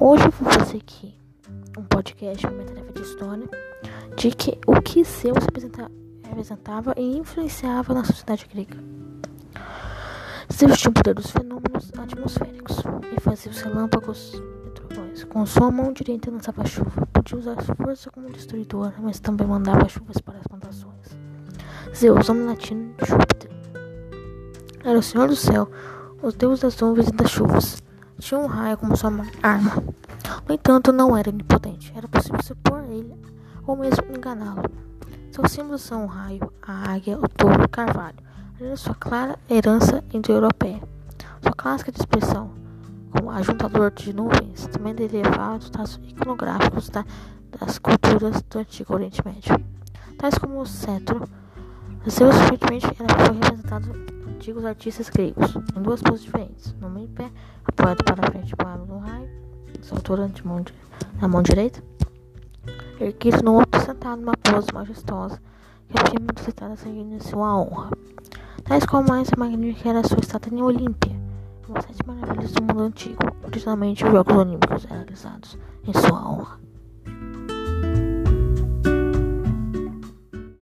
Hoje eu vou fazer aqui um podcast, uma tarefa de história, de que o que Zeus representava e influenciava na sociedade grega. Zeus tinha o poder dos fenômenos atmosféricos e fazia os relâmpagos e trovões. Com sua mão direita lançava chuva. Podia usar força como destruidor, mas também mandava chuvas para as plantações. Zeus, nome latino de Júpiter, era o senhor do céu, o deus das nuvens e das chuvas. Tinha um raio como sua arma. No entanto, não era onipotente. Era possível supor ele ou mesmo enganá-lo. Seus símbolos são o raio, a águia, o touro e o carvalho, além sua clara herança indo-europeia. Sua clássica expressão, como ajuntador de nuvens, também derivava dos traços iconográficos da, das culturas do Antigo Oriente Médio, tais como o cetro. Zeus frequentemente era, foi representado antigos artistas gregos, em duas poses diferentes. Numa em pé, apoiado para frente para no raio, de mão na mão direita, erguido no outro sentado numa pose majestosa, que a prima dos estados sanguíneos sua honra. Tais como mais magnífica era sua estátua em Olímpia, uma sete maravilhas do mundo antigo. Originalmente, os Jogos Olímpicos realizados em sua honra.